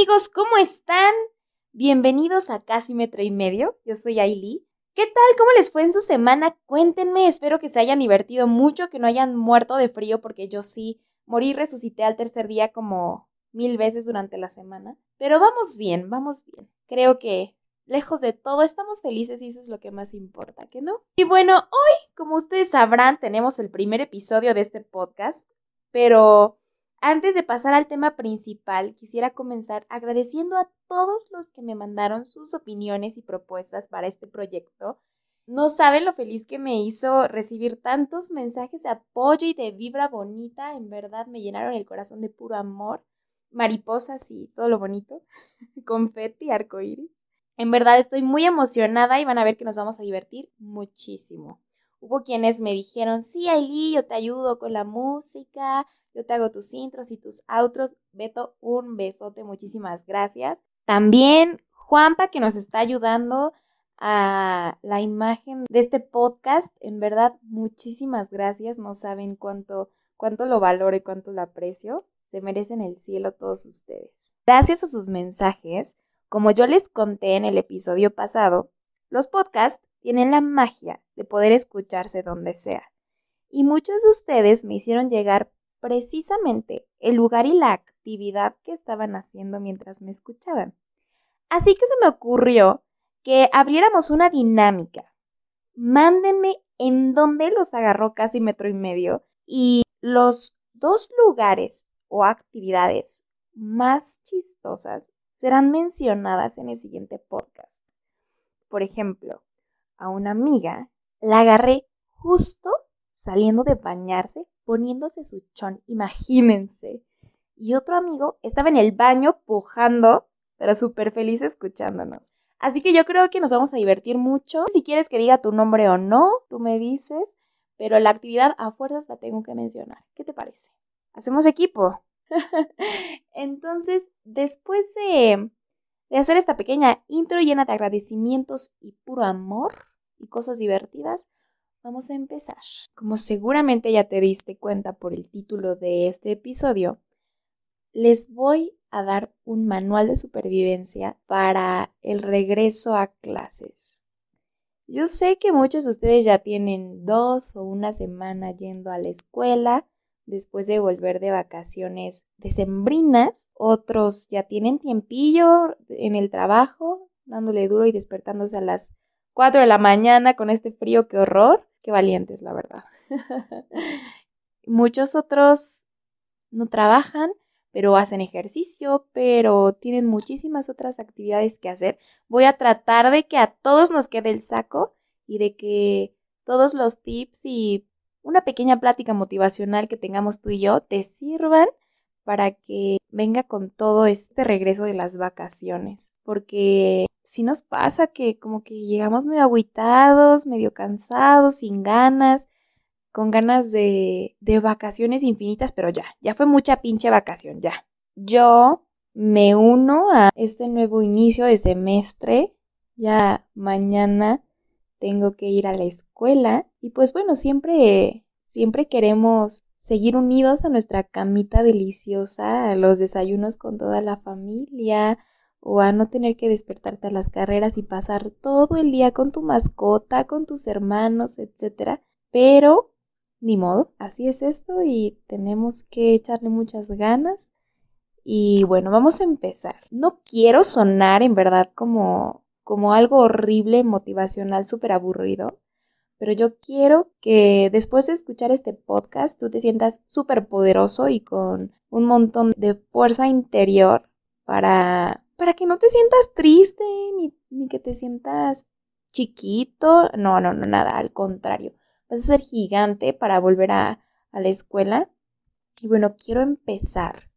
amigos, ¿cómo están? Bienvenidos a Casi Metro y Medio. Yo soy Ailey. ¿Qué tal? ¿Cómo les fue en su semana? Cuéntenme. Espero que se hayan divertido mucho, que no hayan muerto de frío, porque yo sí morí resucité al tercer día como mil veces durante la semana. Pero vamos bien, vamos bien. Creo que lejos de todo estamos felices y eso es lo que más importa, ¿que no? Y bueno, hoy, como ustedes sabrán, tenemos el primer episodio de este podcast, pero antes de pasar al tema principal, quisiera comenzar agradeciendo a todos los que me mandaron sus opiniones y propuestas para este proyecto. No saben lo feliz que me hizo recibir tantos mensajes de apoyo y de vibra bonita. En verdad me llenaron el corazón de puro amor, mariposas y todo lo bonito, confeti, arcoíris. En verdad estoy muy emocionada y van a ver que nos vamos a divertir muchísimo. Hubo quienes me dijeron, sí, Ailey, yo te ayudo con la música, yo te hago tus intros y tus outros. Beto, un besote, muchísimas gracias. También Juanpa que nos está ayudando a la imagen de este podcast. En verdad, muchísimas gracias. No saben cuánto, cuánto lo valoro y cuánto lo aprecio. Se merecen el cielo todos ustedes. Gracias a sus mensajes, como yo les conté en el episodio pasado, los podcasts tienen la magia de poder escucharse donde sea. Y muchos de ustedes me hicieron llegar precisamente el lugar y la actividad que estaban haciendo mientras me escuchaban. Así que se me ocurrió que abriéramos una dinámica. Mándenme en dónde los agarró casi metro y medio y los dos lugares o actividades más chistosas serán mencionadas en el siguiente podcast. Por ejemplo, a una amiga la agarré justo saliendo de bañarse poniéndose su chón, imagínense. Y otro amigo estaba en el baño pujando, pero súper feliz escuchándonos. Así que yo creo que nos vamos a divertir mucho. Si quieres que diga tu nombre o no, tú me dices, pero la actividad a fuerzas la tengo que mencionar. ¿Qué te parece? Hacemos equipo. Entonces, después de, de hacer esta pequeña intro llena de agradecimientos y puro amor y cosas divertidas, Vamos a empezar. Como seguramente ya te diste cuenta por el título de este episodio, les voy a dar un manual de supervivencia para el regreso a clases. Yo sé que muchos de ustedes ya tienen dos o una semana yendo a la escuela después de volver de vacaciones decembrinas. Otros ya tienen tiempillo en el trabajo, dándole duro y despertándose a las 4 de la mañana con este frío, qué horror. Qué valientes, la verdad. Muchos otros no trabajan, pero hacen ejercicio, pero tienen muchísimas otras actividades que hacer. Voy a tratar de que a todos nos quede el saco y de que todos los tips y una pequeña plática motivacional que tengamos tú y yo te sirvan para que venga con todo este regreso de las vacaciones. Porque si nos pasa que como que llegamos medio aguitados, medio cansados, sin ganas, con ganas de, de vacaciones infinitas, pero ya, ya fue mucha pinche vacación, ya. Yo me uno a este nuevo inicio de semestre. Ya mañana tengo que ir a la escuela y pues bueno, siempre siempre queremos seguir unidos a nuestra camita deliciosa, a los desayunos con toda la familia, o a no tener que despertarte a las carreras y pasar todo el día con tu mascota, con tus hermanos, etc. Pero, ni modo, así es esto y tenemos que echarle muchas ganas. Y bueno, vamos a empezar. No quiero sonar en verdad como, como algo horrible, motivacional, súper aburrido, pero yo quiero que después de escuchar este podcast tú te sientas súper poderoso y con un montón de fuerza interior para, para que no te sientas triste ni, ni que te sientas chiquito. No, no, no, nada, al contrario. Vas a ser gigante para volver a, la escuela. Y bueno, quiero empezar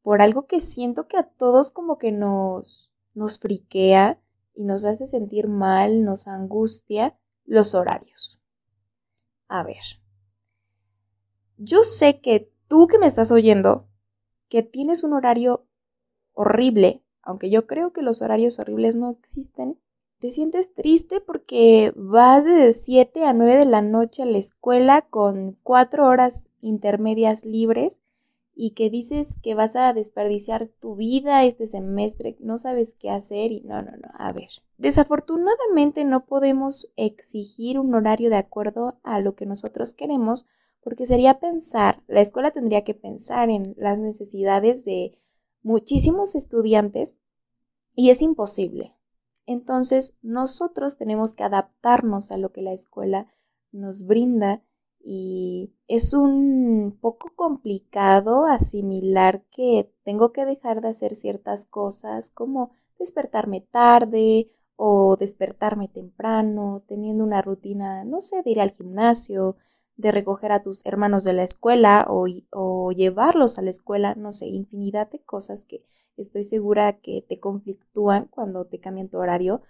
por algo que siento que a todos como que nos, nos friquea y nos hace sentir mal, nos angustia los horarios. A ver, yo sé que tú que me estás oyendo, que tienes un horario horrible, aunque yo creo que los horarios horribles no existen, te sientes triste porque vas de 7 a 9 de la noche a la escuela con 4 horas intermedias libres y que dices que vas a desperdiciar tu vida este semestre, no sabes qué hacer y no, no, no, a ver. Desafortunadamente no podemos exigir un horario de acuerdo a lo que nosotros queremos porque sería pensar, la escuela tendría que pensar en las necesidades de muchísimos estudiantes y es imposible. Entonces nosotros tenemos que adaptarnos a lo que la escuela nos brinda y es un poco complicado asimilar que tengo que dejar de hacer ciertas cosas como despertarme tarde o despertarme temprano, teniendo una rutina, no sé, de ir al gimnasio, de recoger a tus hermanos de la escuela o, llevarlos a la escuela, no sé, infinidad de cosas que estoy segura que te conflictúan cuando te cambian tu horario,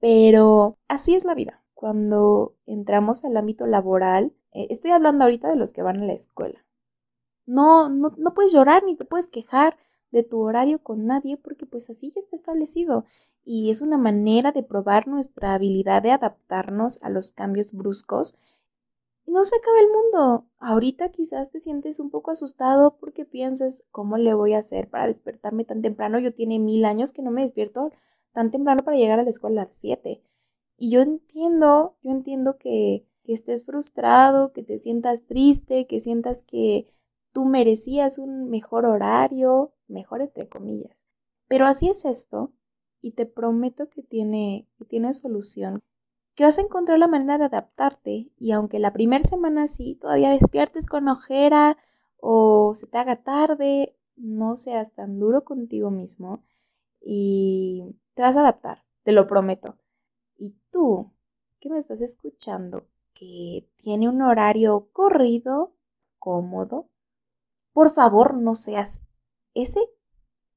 pero así es la vida. Cuando entramos al ámbito laboral, eh, estoy hablando ahorita de los que van a la escuela. No, no, no puedes llorar ni te puedes quejar de tu horario con nadie porque pues así ya está establecido y es una manera de probar nuestra habilidad de adaptarnos a los cambios bruscos no se acaba el mundo. Ahorita quizás te sientes un poco asustado porque piensas cómo le voy a hacer para despertarme tan temprano. Yo tiene mil años que no me despierto tan temprano para llegar a la escuela a las 7. Y yo entiendo, yo entiendo que que estés frustrado, que te sientas triste, que sientas que tú merecías un mejor horario, mejor entre comillas. Pero así es esto y te prometo que tiene, que tiene solución, que vas a encontrar la manera de adaptarte y aunque la primera semana sí todavía despiertes con ojera o se te haga tarde, no seas tan duro contigo mismo y te vas a adaptar, te lo prometo. Y tú, que me estás escuchando, que tiene un horario corrido, cómodo, por favor no seas ese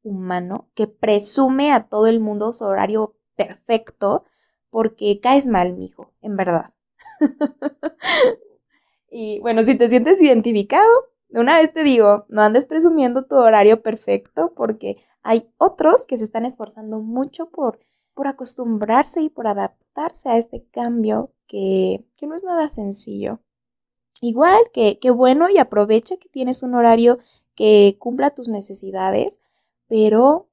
humano que presume a todo el mundo su horario perfecto porque caes mal, mijo, en verdad. y bueno, si te sientes identificado, de una vez te digo, no andes presumiendo tu horario perfecto porque hay otros que se están esforzando mucho por, por acostumbrarse y por adaptarse a este cambio que, no es nada sencillo. Igual que, que bueno y aprovecha que tienes un horario que cumpla tus necesidades, pero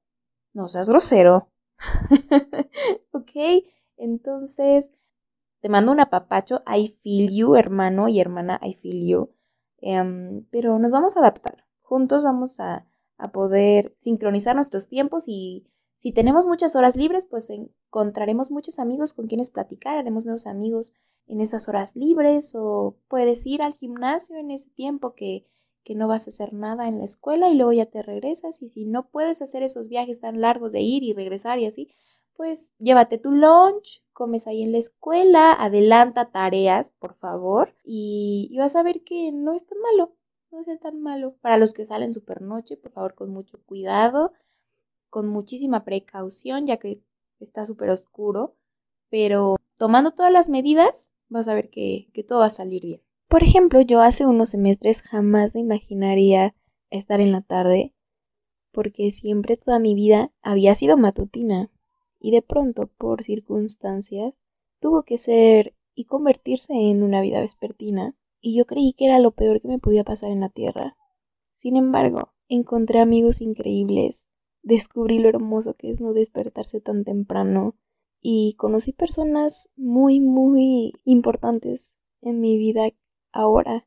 no seas grosero. ok, entonces te mando un apapacho. I feel you, hermano y hermana, I feel you. Em, pero nos vamos a adaptar. Juntos vamos a, a poder sincronizar nuestros tiempos y si tenemos muchas horas libres, pues encontraremos muchos amigos con quienes platicar, haremos nuevos amigos en esas horas libres o puedes ir al gimnasio en ese tiempo que, que no vas a hacer nada en la escuela y luego ya te regresas y si no puedes hacer esos viajes tan largos de ir y regresar y así, pues llévate tu lunch, comes ahí en la escuela, adelanta tareas, por favor, y, y vas a ver que no es tan malo, no va a ser tan malo. Para los que salen super noche, por favor, con mucho cuidado con muchísima precaución, ya que está súper oscuro, pero tomando todas las medidas, vas a ver que, que todo va a salir bien. Por ejemplo, yo hace unos semestres jamás me imaginaría estar en la tarde, porque siempre toda mi vida había sido matutina, y de pronto, por circunstancias, tuvo que ser y convertirse en una vida vespertina, y yo creí que era lo peor que me podía pasar en la Tierra. Sin embargo, encontré amigos increíbles descubrí lo hermoso que es no despertarse tan temprano y conocí personas muy, muy importantes en mi vida ahora.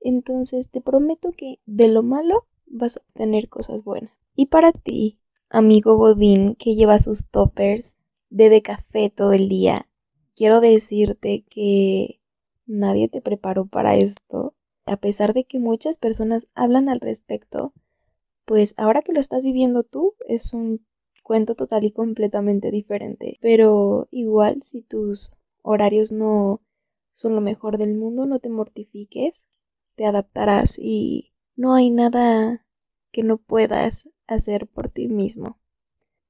Entonces te prometo que de lo malo vas a obtener cosas buenas. Y para ti, amigo Godín que lleva sus toppers, bebe café todo el día, quiero decirte que nadie te preparó para esto. A pesar de que muchas personas hablan al respecto, pues ahora que lo estás viviendo tú es un cuento total y completamente diferente. Pero igual si tus horarios no son lo mejor del mundo, no te mortifiques, te adaptarás y no hay nada que no puedas hacer por ti mismo.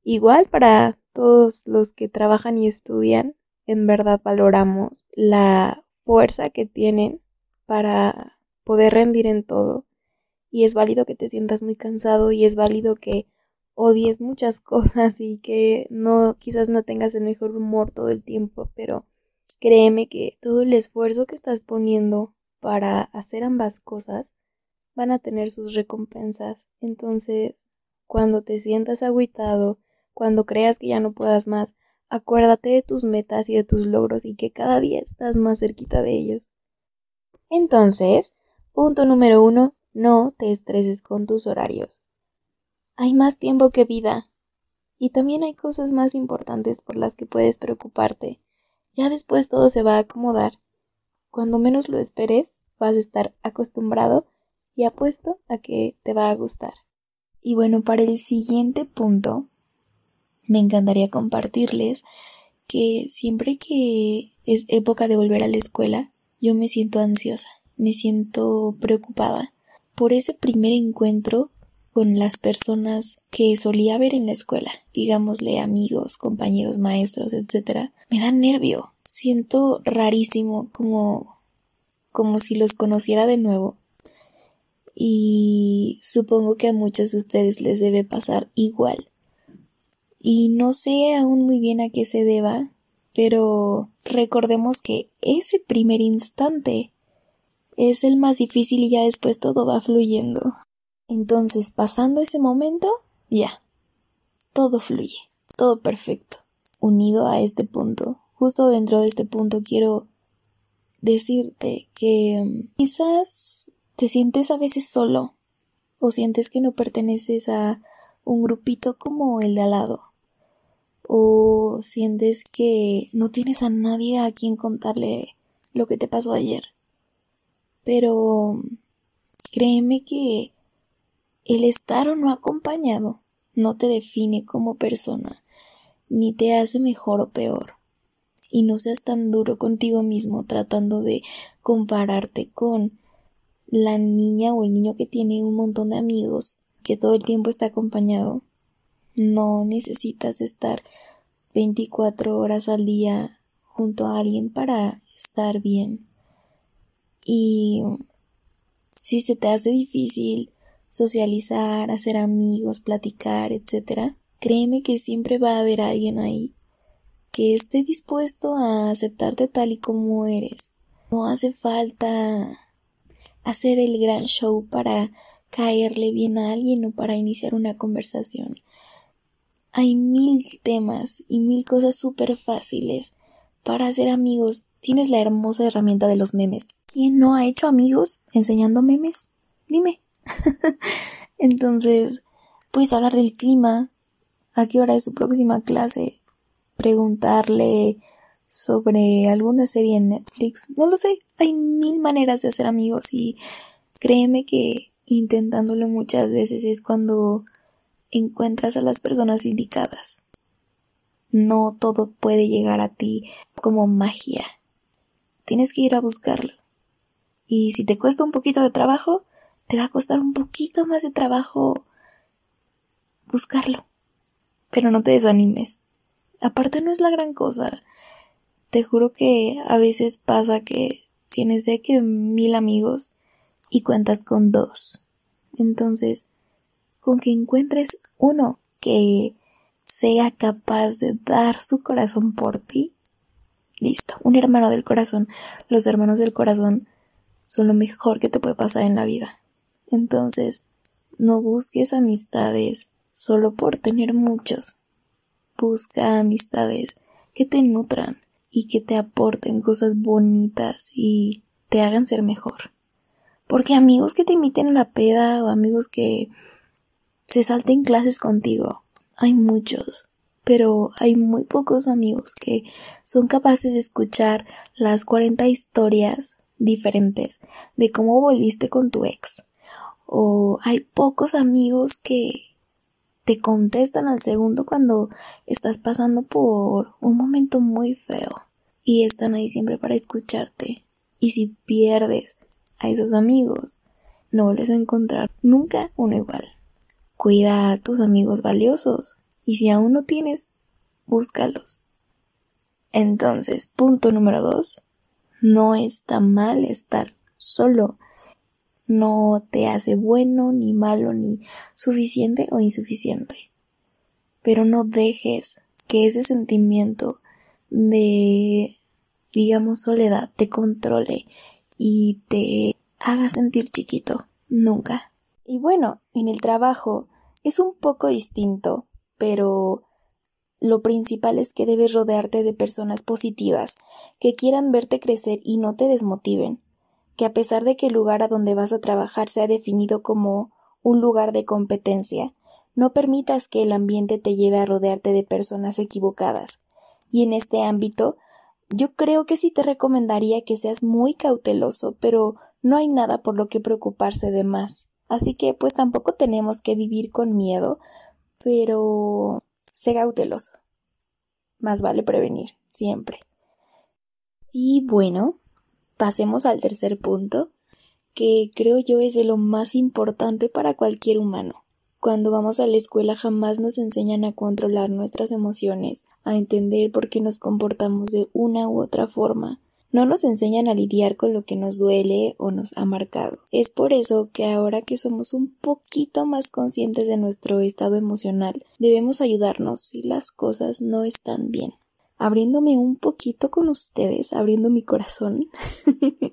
Igual para todos los que trabajan y estudian, en verdad valoramos la fuerza que tienen para poder rendir en todo y es válido que te sientas muy cansado y es válido que odies muchas cosas y que no quizás no tengas el mejor humor todo el tiempo, pero créeme que todo el esfuerzo que estás poniendo para hacer ambas cosas van a tener sus recompensas. Entonces, cuando te sientas agüitado, cuando creas que ya no puedas más, acuérdate de tus metas y de tus logros y que cada día estás más cerquita de ellos. Entonces, punto número uno, no te estreses con tus horarios. Hay más tiempo que vida. Y también hay cosas más importantes por las que puedes preocuparte. Ya después todo se va a acomodar. Cuando menos lo esperes, vas a estar acostumbrado y apuesto a que te va a gustar. Y bueno, para el siguiente punto, me encantaría compartirles que siempre que es época de volver a la escuela, yo me siento ansiosa, me siento preocupada por ese primer encuentro con las personas que solía ver en la escuela, digámosle amigos, compañeros, maestros, etc. Me da nervio, siento rarísimo como como si los conociera de nuevo. Y supongo que a muchos de ustedes les debe pasar igual. Y no sé aún muy bien a qué se deba, pero recordemos que ese primer instante es el más difícil y ya después todo va fluyendo. Entonces, pasando ese momento, ya, todo fluye, todo perfecto. Unido a este punto, justo dentro de este punto quiero decirte que mm, quizás te sientes a veces solo o sientes que no perteneces a un grupito como el de al lado o sientes que no tienes a nadie a quien contarle lo que te pasó ayer. Pero créeme que el estar o no acompañado no te define como persona, ni te hace mejor o peor. Y no seas tan duro contigo mismo tratando de compararte con la niña o el niño que tiene un montón de amigos, que todo el tiempo está acompañado. No necesitas estar 24 horas al día junto a alguien para estar bien. Y si se te hace difícil socializar, hacer amigos, platicar, etc., créeme que siempre va a haber alguien ahí que esté dispuesto a aceptarte tal y como eres. No hace falta hacer el gran show para caerle bien a alguien o para iniciar una conversación. Hay mil temas y mil cosas súper fáciles para hacer amigos. Tienes la hermosa herramienta de los memes. ¿Quién no ha hecho amigos enseñando memes? Dime. Entonces, puedes hablar del clima, a qué hora es su próxima clase, preguntarle sobre alguna serie en Netflix. No lo sé, hay mil maneras de hacer amigos y créeme que intentándolo muchas veces es cuando encuentras a las personas indicadas. No todo puede llegar a ti como magia. Tienes que ir a buscarlo. Y si te cuesta un poquito de trabajo, te va a costar un poquito más de trabajo buscarlo. Pero no te desanimes. Aparte no es la gran cosa. Te juro que a veces pasa que tienes de que mil amigos y cuentas con dos. Entonces, con que encuentres uno que sea capaz de dar su corazón por ti, listo, un hermano del corazón. Los hermanos del corazón son lo mejor que te puede pasar en la vida. Entonces, no busques amistades solo por tener muchos. Busca amistades que te nutran y que te aporten cosas bonitas y te hagan ser mejor. Porque amigos que te imiten a la peda o amigos que se salten clases contigo, hay muchos, pero hay muy pocos amigos que son capaces de escuchar las 40 historias diferentes de cómo volviste con tu ex, o hay pocos amigos que te contestan al segundo cuando estás pasando por un momento muy feo y están ahí siempre para escucharte. Y si pierdes a esos amigos, no vuelves a encontrar nunca uno igual. Cuida a tus amigos valiosos y si aún no tienes, búscalos. Entonces, punto número dos, no está mal estar solo no te hace bueno, ni malo, ni suficiente o insuficiente. Pero no dejes que ese sentimiento de, digamos, soledad te controle y te haga sentir chiquito. Nunca. Y bueno, en el trabajo es un poco distinto, pero lo principal es que debes rodearte de personas positivas, que quieran verte crecer y no te desmotiven, que a pesar de que el lugar a donde vas a trabajar sea definido como un lugar de competencia, no permitas que el ambiente te lleve a rodearte de personas equivocadas. Y en este ámbito, yo creo que sí te recomendaría que seas muy cauteloso, pero no hay nada por lo que preocuparse de más. Así que pues tampoco tenemos que vivir con miedo, pero sé cauteloso. Más vale prevenir, siempre. Y bueno, pasemos al tercer punto, que creo yo es de lo más importante para cualquier humano. Cuando vamos a la escuela jamás nos enseñan a controlar nuestras emociones, a entender por qué nos comportamos de una u otra forma, no nos enseñan a lidiar con lo que nos duele o nos ha marcado. Es por eso que ahora que somos un poquito más conscientes de nuestro estado emocional, debemos ayudarnos si las cosas no están bien. Abriéndome un poquito con ustedes, abriendo mi corazón.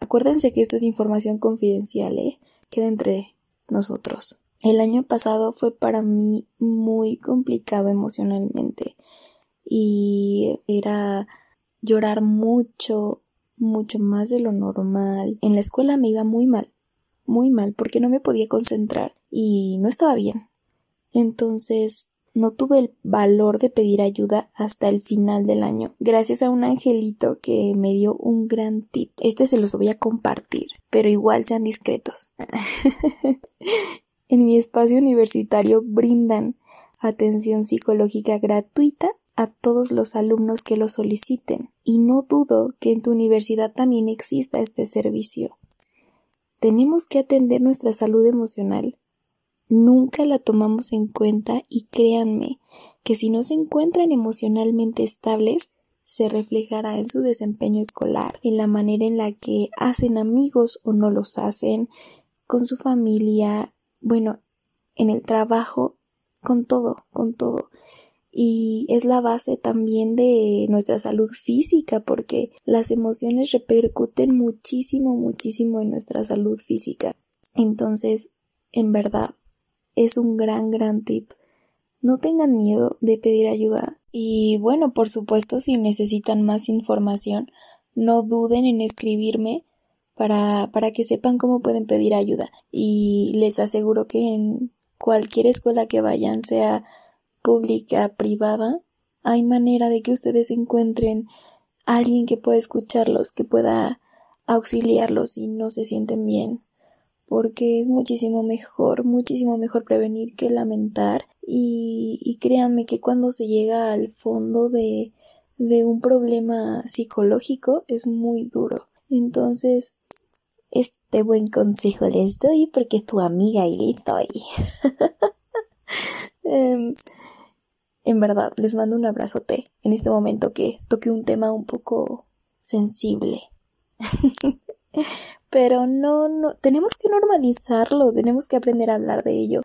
Acuérdense que esto es información confidencial, ¿eh? Queda entre nosotros. El año pasado fue para mí muy complicado emocionalmente y era llorar mucho, mucho más de lo normal. En la escuela me iba muy mal, muy mal, porque no me podía concentrar y no estaba bien. Entonces no tuve el valor de pedir ayuda hasta el final del año, gracias a un angelito que me dio un gran tip. Este se los voy a compartir, pero igual sean discretos. en mi espacio universitario brindan atención psicológica gratuita a todos los alumnos que lo soliciten, y no dudo que en tu universidad también exista este servicio. Tenemos que atender nuestra salud emocional. Nunca la tomamos en cuenta y créanme que si no se encuentran emocionalmente estables, se reflejará en su desempeño escolar, en la manera en la que hacen amigos o no los hacen, con su familia, bueno, en el trabajo, con todo, con todo y es la base también de nuestra salud física porque las emociones repercuten muchísimo, muchísimo en nuestra salud física. Entonces, en verdad, es un gran, gran tip. No tengan miedo de pedir ayuda. Y bueno, por supuesto, si necesitan más información, no duden en escribirme para, para que sepan cómo pueden pedir ayuda. Y les aseguro que en cualquier escuela que vayan, sea pública, privada, hay manera de que ustedes encuentren alguien que pueda escucharlos, que pueda auxiliarlos si no se sienten bien, porque es muchísimo mejor, muchísimo mejor prevenir que lamentar y, y créanme que cuando se llega al fondo de, de un problema psicológico es muy duro. Entonces, este buen consejo les doy porque tu amiga y le doy. Em, en verdad, les mando un abrazote en este momento que toque un tema un poco sensible. Pero no, no, tenemos que normalizarlo, tenemos que aprender a hablar de ello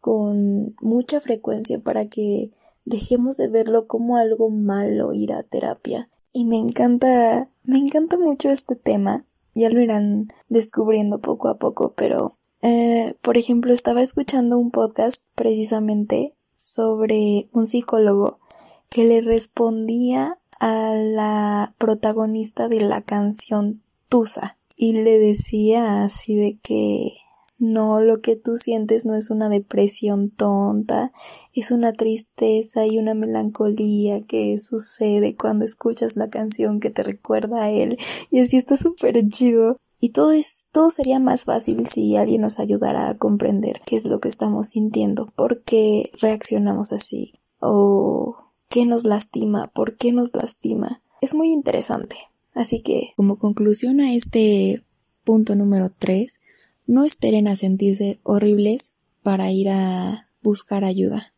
con mucha frecuencia para que dejemos de verlo como algo malo ir a terapia. Y me encanta, me encanta mucho este tema. Ya lo irán descubriendo poco a poco, pero, eh, por ejemplo, estaba escuchando un podcast precisamente sobre un psicólogo que le respondía a la protagonista de la canción Tusa y le decía así de que no, lo que tú sientes no es una depresión tonta, es una tristeza y una melancolía que sucede cuando escuchas la canción que te recuerda a él. Y así está súper chido. Y todo es, todo sería más fácil si alguien nos ayudara a comprender qué es lo que estamos sintiendo, por qué reaccionamos así, o qué nos lastima, por qué nos lastima. Es muy interesante. Así que, como conclusión a este punto número 3, no esperen a sentirse horribles para ir a buscar ayuda.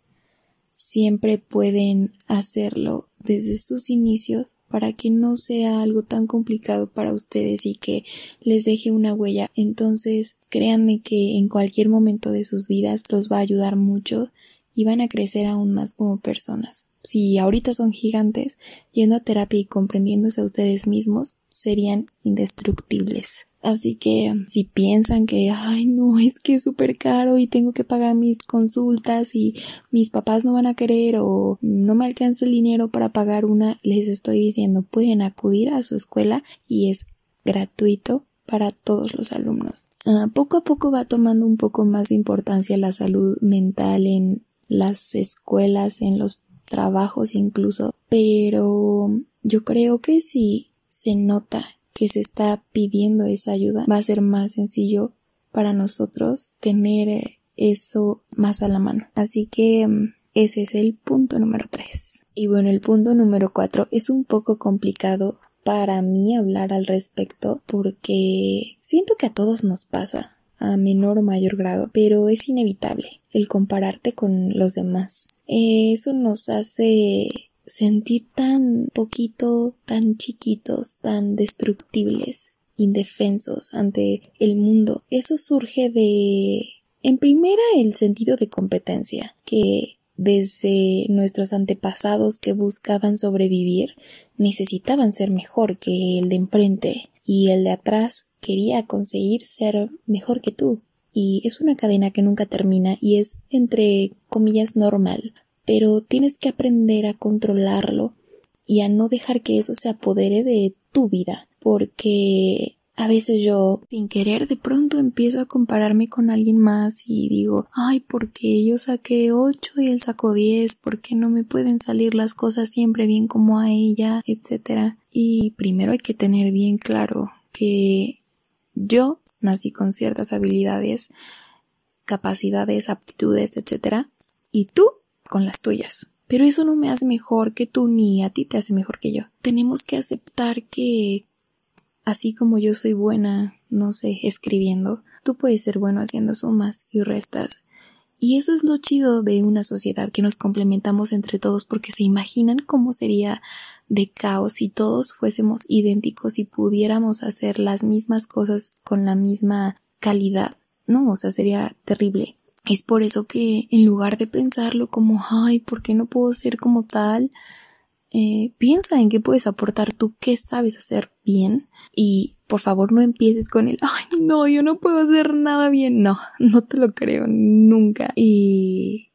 Siempre pueden hacerlo desde sus inicios para que no sea algo tan complicado para ustedes y que les deje una huella. Entonces, créanme que en cualquier momento de sus vidas los va a ayudar mucho y van a crecer aún más como personas. Si ahorita son gigantes, yendo a terapia y comprendiéndose a ustedes mismos, serían indestructibles. Así que si piensan que, ay, no, es que es súper caro y tengo que pagar mis consultas y mis papás no van a querer o no me alcanza el dinero para pagar una, les estoy diciendo, pueden acudir a su escuela y es gratuito para todos los alumnos. Ah, poco a poco va tomando un poco más de importancia la salud mental en las escuelas, en los trabajos incluso, pero yo creo que si se nota que se está pidiendo esa ayuda, va a ser más sencillo para nosotros tener eh, eso más a la mano. Así que mm, ese es el punto número 3. Y bueno, el punto número 4 es un poco complicado para mí hablar al respecto porque siento que a todos nos pasa a menor o mayor grado, pero es inevitable el compararte con los demás. Eso nos hace sentir tan poquito, tan chiquitos, tan destructibles, indefensos ante el mundo. Eso surge de, en primera, el sentido de competencia, que desde nuestros antepasados que buscaban sobrevivir necesitaban ser mejor que el de enfrente y el de atrás quería conseguir ser mejor que tú. Y es una cadena que nunca termina y es entre comillas normal, pero tienes que aprender a controlarlo y a no dejar que eso se apodere de tu vida, porque a veces yo, sin querer, de pronto empiezo a compararme con alguien más y digo, ay, porque yo saqué 8 y él sacó 10, ¿por qué no me pueden salir las cosas siempre bien como a ella, etcétera? Y primero hay que tener bien claro que yo nací con ciertas habilidades, capacidades, aptitudes, etcétera, y tú con las tuyas. Pero eso no me hace mejor que tú ni a ti te hace mejor que yo. Tenemos que aceptar que así como yo soy buena, no sé, escribiendo, tú puedes ser bueno haciendo sumas y restas. Y eso es lo chido de una sociedad que nos complementamos entre todos porque se imaginan cómo sería de caos si todos fuésemos idénticos y pudiéramos hacer las mismas cosas con la misma calidad. No, o sea, sería terrible. Es por eso que en lugar de pensarlo como, ay, ¿por qué no puedo ser como tal? Eh, piensa en qué puedes aportar tú, qué sabes hacer bien y por favor no empieces con el, ay, no, yo no puedo hacer nada bien. No, no te lo creo nunca. Y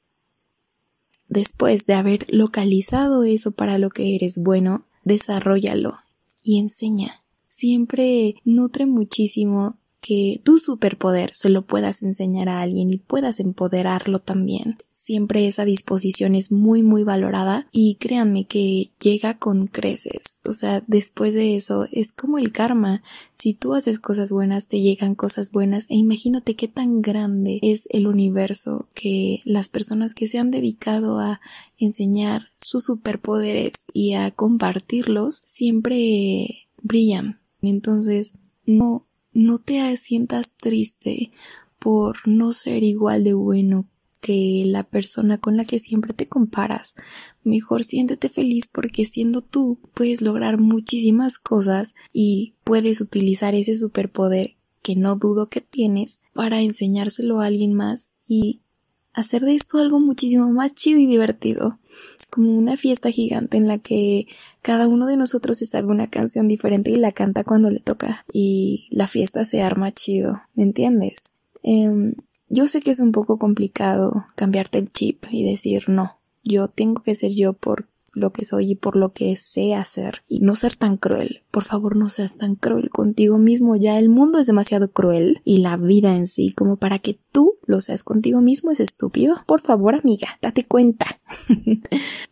después de haber localizado eso para lo que eres bueno, desarrollalo y enseña. Siempre nutre muchísimo que tu superpoder se lo puedas enseñar a alguien y puedas empoderarlo también. Siempre esa disposición es muy muy valorada y créanme que llega con creces. O sea, después de eso es como el karma. Si tú haces cosas buenas te llegan cosas buenas e imagínate qué tan grande es el universo que las personas que se han dedicado a enseñar sus superpoderes y a compartirlos siempre brillan. Entonces, no no te sientas triste por no ser igual de bueno que la persona con la que siempre te comparas. Mejor siéntete feliz porque siendo tú puedes lograr muchísimas cosas y puedes utilizar ese superpoder que no dudo que tienes para enseñárselo a alguien más y hacer de esto algo muchísimo más chido y divertido, como una fiesta gigante en la que cada uno de nosotros se sabe una canción diferente y la canta cuando le toca y la fiesta se arma chido, ¿me entiendes? Em, yo sé que es un poco complicado cambiarte el chip y decir no, yo tengo que ser yo por lo que soy y por lo que sé hacer y no ser tan cruel. Por favor, no seas tan cruel contigo mismo. Ya el mundo es demasiado cruel y la vida en sí como para que tú lo seas contigo mismo es estúpido. Por favor, amiga, date cuenta.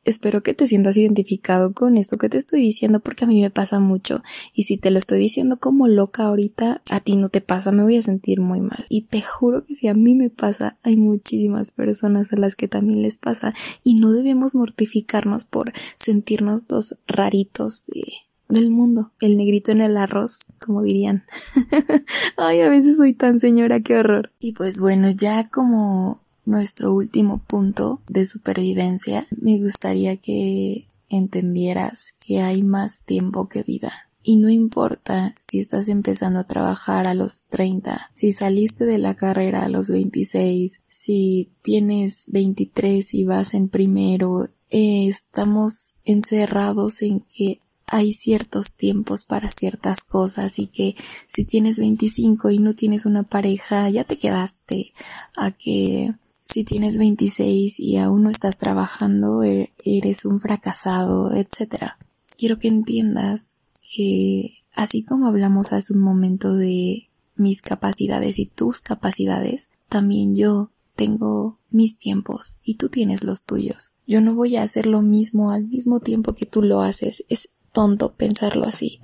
Espero que te sientas identificado con esto que te estoy diciendo porque a mí me pasa mucho y si te lo estoy diciendo como loca ahorita, a ti no te pasa, me voy a sentir muy mal. Y te juro que si a mí me pasa, hay muchísimas personas a las que también les pasa y no debemos mortificarnos por sentirnos los raritos de del mundo, el negrito en el arroz, como dirían. Ay, a veces soy tan señora, qué horror. Y pues bueno, ya como nuestro último punto de supervivencia, me gustaría que entendieras que hay más tiempo que vida. Y no importa si estás empezando a trabajar a los 30, si saliste de la carrera a los 26, si tienes 23 y vas en primero, eh, estamos encerrados en que hay ciertos tiempos para ciertas cosas y que si tienes 25 y no tienes una pareja, ya te quedaste a que si tienes 26 y aún no estás trabajando, e-, eres un fracasado, etc. Quiero que entiendas que así como hablamos hace un momento de mis capacidades y tus capacidades, también yo tengo mis tiempos y tú tienes los tuyos. Yo no voy a hacer lo mismo al mismo tiempo que tú lo haces. Es tonto pensarlo así.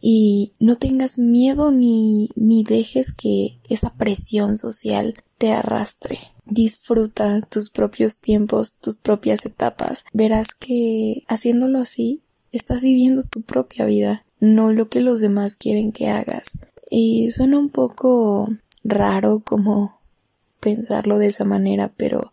Y no tengas miedo ni, ni dejes que esa presión social te arrastre. Disfruta tus propios tiempos, tus propias etapas. Verás que haciéndolo así, estás viviendo tu propia vida, no lo que los demás quieren que hagas. Y suena un poco raro como pensarlo de esa manera, pero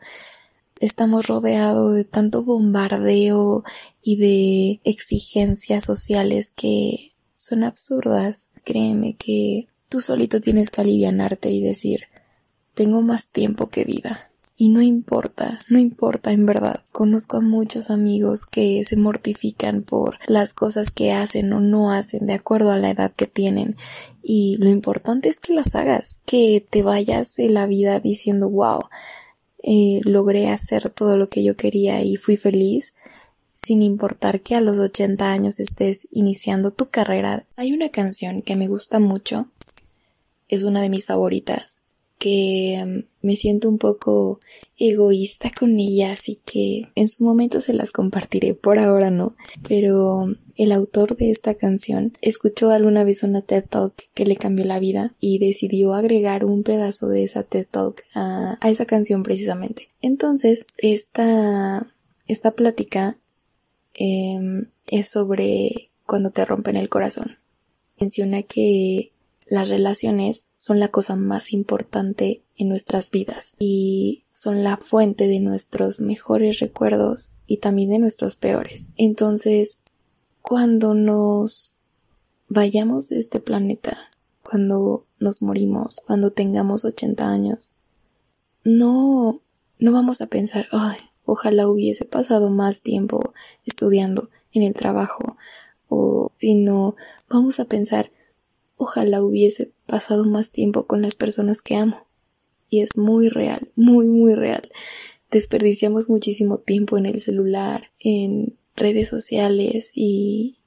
estamos rodeados de tanto bombardeo y de exigencias sociales que son absurdas. Créeme que tú solito tienes que alivianarte y decir tengo más tiempo que vida. Y no importa, no importa en verdad. Conozco a muchos amigos que se mortifican por las cosas que hacen o no hacen de acuerdo a la edad que tienen. Y lo importante es que las hagas, que te vayas de la vida diciendo wow, eh, logré hacer todo lo que yo quería y fui feliz sin importar que a los 80 años estés iniciando tu carrera. Hay una canción que me gusta mucho, es una de mis favoritas, que me siento un poco egoísta con ella, así que en su momento se las compartiré, por ahora no. Pero el autor de esta canción escuchó alguna vez una TED Talk que le cambió la vida y decidió agregar un pedazo de esa TED Talk a, esa canción precisamente. Entonces, esta, esta plática em, es sobre cuando te rompen el corazón. Menciona que las relaciones son la cosa más importante en nuestras vidas y son la fuente de nuestros mejores recuerdos y también de nuestros peores. Entonces, cuando nos vayamos de este planeta, cuando nos morimos, cuando tengamos 80 años, no, no vamos a pensar, ay, ojalá hubiese pasado más tiempo estudiando en el trabajo, o sino vamos a pensar, Ojalá hubiese pasado más tiempo con las personas que amo. Y es muy real, muy, muy real. Desperdiciamos muchísimo tiempo en el celular, en redes sociales y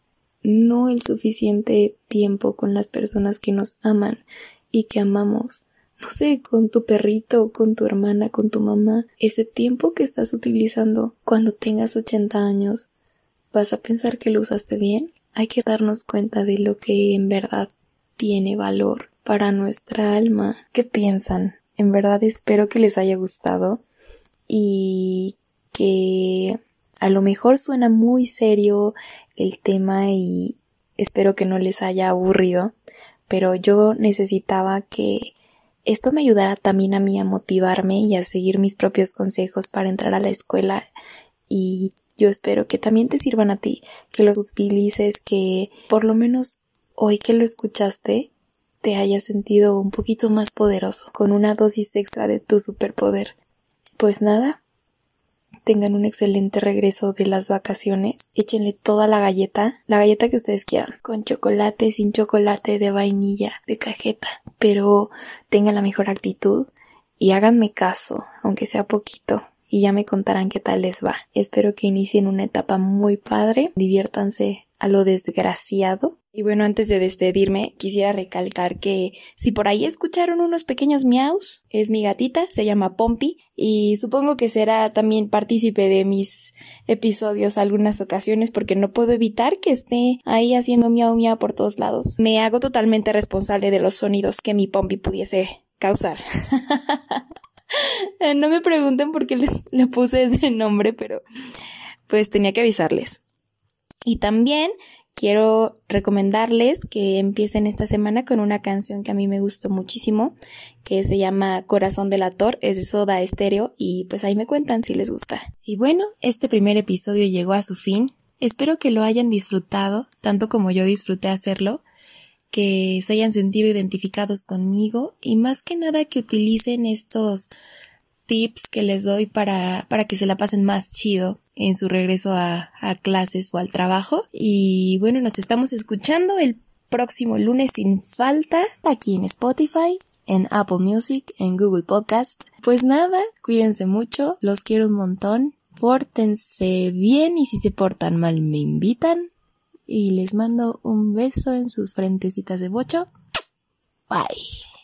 no el suficiente tiempo con las personas que nos aman y que amamos. No sé, con tu perrito, con tu hermana, con tu mamá. Ese tiempo que estás utilizando cuando tengas 80 años, ¿vas a pensar que lo usaste bien? Hay que darnos cuenta de lo que en verdad tiene valor para nuestra alma. ¿Qué piensan? En verdad espero que les haya gustado y que a lo mejor suena muy serio el tema y espero que no les haya aburrido, pero yo necesitaba que esto me ayudara también a mí a motivarme y a seguir mis propios consejos para entrar a la escuela y yo espero que también te sirvan a ti, que los utilices, que por lo menos hoy que lo escuchaste te hayas sentido un poquito más poderoso, con una dosis extra de tu superpoder. Pues nada, tengan un excelente regreso de las vacaciones, échenle toda la galleta, la galleta que ustedes quieran, con chocolate, sin chocolate, de vainilla, de cajeta, pero tengan la mejor actitud y háganme caso, aunque sea poquito, y ya me contarán qué tal les va. Espero que inicien una etapa muy padre, diviértanse a lo desgraciado y bueno, antes de despedirme, quisiera recalcar que si por ahí escucharon unos pequeños miaus, es mi gatita, se llama Pompi, y supongo que será también partícipe de mis episodios algunas ocasiones porque no puedo evitar que esté ahí haciendo miau miau por todos lados. Me hago totalmente responsable de los sonidos que mi Pompi pudiese causar. no me pregunten por qué le puse ese nombre, pero pues tenía que avisarles. Y también quiero recomendarles que empiecen esta semana con una canción que a mí me gustó muchísimo, que se llama Corazón del Ator, es de Soda Estéreo y pues ahí me cuentan si les gusta. Y bueno, este primer episodio llegó a su fin. Espero que lo hayan disfrutado, tanto como yo disfruté hacerlo, que se hayan sentido identificados conmigo y más que nada que utilicen estos tips que les doy para, para que se la pasen más chido en su regreso a, a clases o al trabajo. Y bueno, nos estamos escuchando el próximo lunes sin falta aquí en Spotify, en Apple Music, en Google Podcast. Pues nada, cuídense mucho, los quiero un montón, pórtense bien y si se portan mal me invitan. Y les mando un beso en sus frentecitas de bocho. Bye.